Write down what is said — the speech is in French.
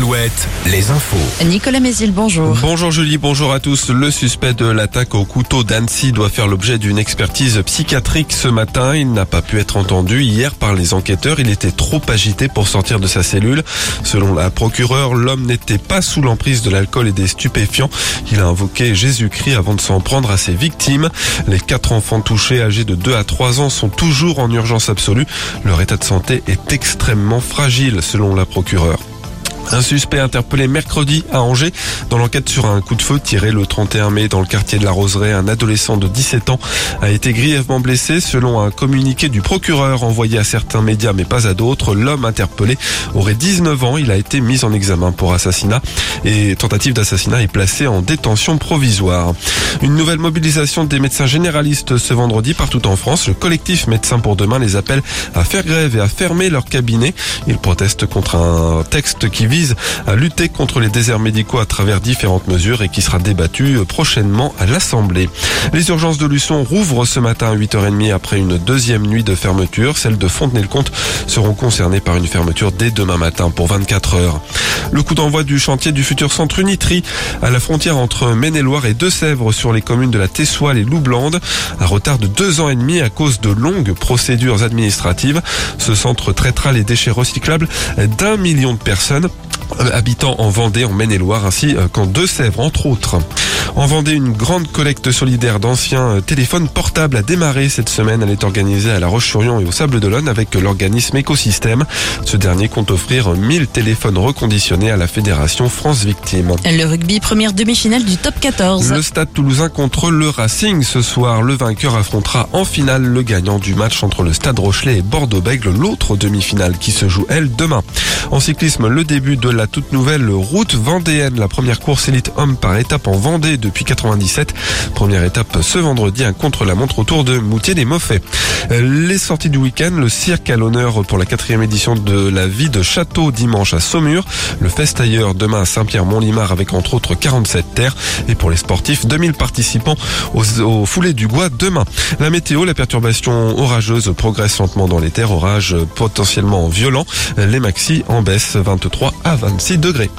Alouette, les infos. Nicolas Mézil, bonjour. Bonjour Julie, bonjour à tous. Le suspect de l'attaque au couteau d'Annecy doit faire l'objet d'une expertise psychiatrique ce matin. Il n'a pas pu être entendu hier par les enquêteurs. Il était trop agité pour sortir de sa cellule. Selon la procureure, l'homme n'était pas sous l'emprise de l'alcool et des stupéfiants. Il a invoqué Jésus-Christ avant de s'en prendre à ses victimes. Les quatre enfants touchés âgés de 2 à 3 ans sont toujours en urgence absolue. Leur état de santé est extrêmement fragile selon la procureure. Un suspect interpellé mercredi à Angers dans l'enquête sur un coup de feu tiré le 31 mai dans le quartier de la Roseraie. Un adolescent de 17 ans a été grièvement blessé selon un communiqué du procureur envoyé à certains médias mais pas à d'autres. L'homme interpellé aurait 19 ans. Il a été mis en examen pour assassinat et tentative d'assassinat est placé en détention provisoire. Une nouvelle mobilisation des médecins généralistes ce vendredi partout en France. Le collectif Médecins pour demain les appelle à faire grève et à fermer leur cabinet. Ils protestent contre un texte qui vise à lutter contre les déserts médicaux à travers différentes mesures et qui sera débattu prochainement à l'Assemblée. Les urgences de Luçon rouvrent ce matin à 8h30 après une deuxième nuit de fermeture. Celles de Fontenay-le-Comte seront concernées par une fermeture dès demain matin pour 24 heures. Le coup d'envoi du chantier du futur centre Unitri à la frontière entre Maine-et-Loire et Deux-Sèvres sur les communes de la Tessoile et Loublandes. Un retard de deux ans et demi à cause de longues procédures administratives. Ce centre traitera les déchets recyclables d'un million de personnes. Euh, habitants en Vendée, en Maine-et-Loire, ainsi euh, qu'en Deux-Sèvres, entre autres. En Vendée, une grande collecte solidaire d'anciens euh, téléphones portables a démarré cette semaine. Elle est organisée à La Roche-sur-Yon et au Sable d'Olonne avec l'organisme Écosystème. Ce dernier compte offrir 1000 téléphones reconditionnés à la Fédération France Victime. Le rugby, première demi-finale du top 14. Le stade toulousain contre le Racing. Ce soir, le vainqueur affrontera en finale le gagnant du match entre le stade Rochelet et Bordeaux-Bègle, l'autre demi-finale qui se joue, elle, demain. En cyclisme, le début de la toute nouvelle route vendéenne, la première course élite homme par étape en Vendée depuis 97. Première étape ce vendredi, un contre-la-montre autour de Moutier-des-Moffets. Les sorties du week-end, le cirque à l'honneur pour la quatrième édition de la vie de Château dimanche à Saumur, le fest ailleurs demain à Saint-Pierre-Mont-Limard avec entre autres 47 terres et pour les sportifs 2000 participants aux, aux foulées du bois demain. La météo, la perturbation orageuse progresse lentement dans les terres, orages potentiellement violents, les maxi baisse 23 à 26 degrés.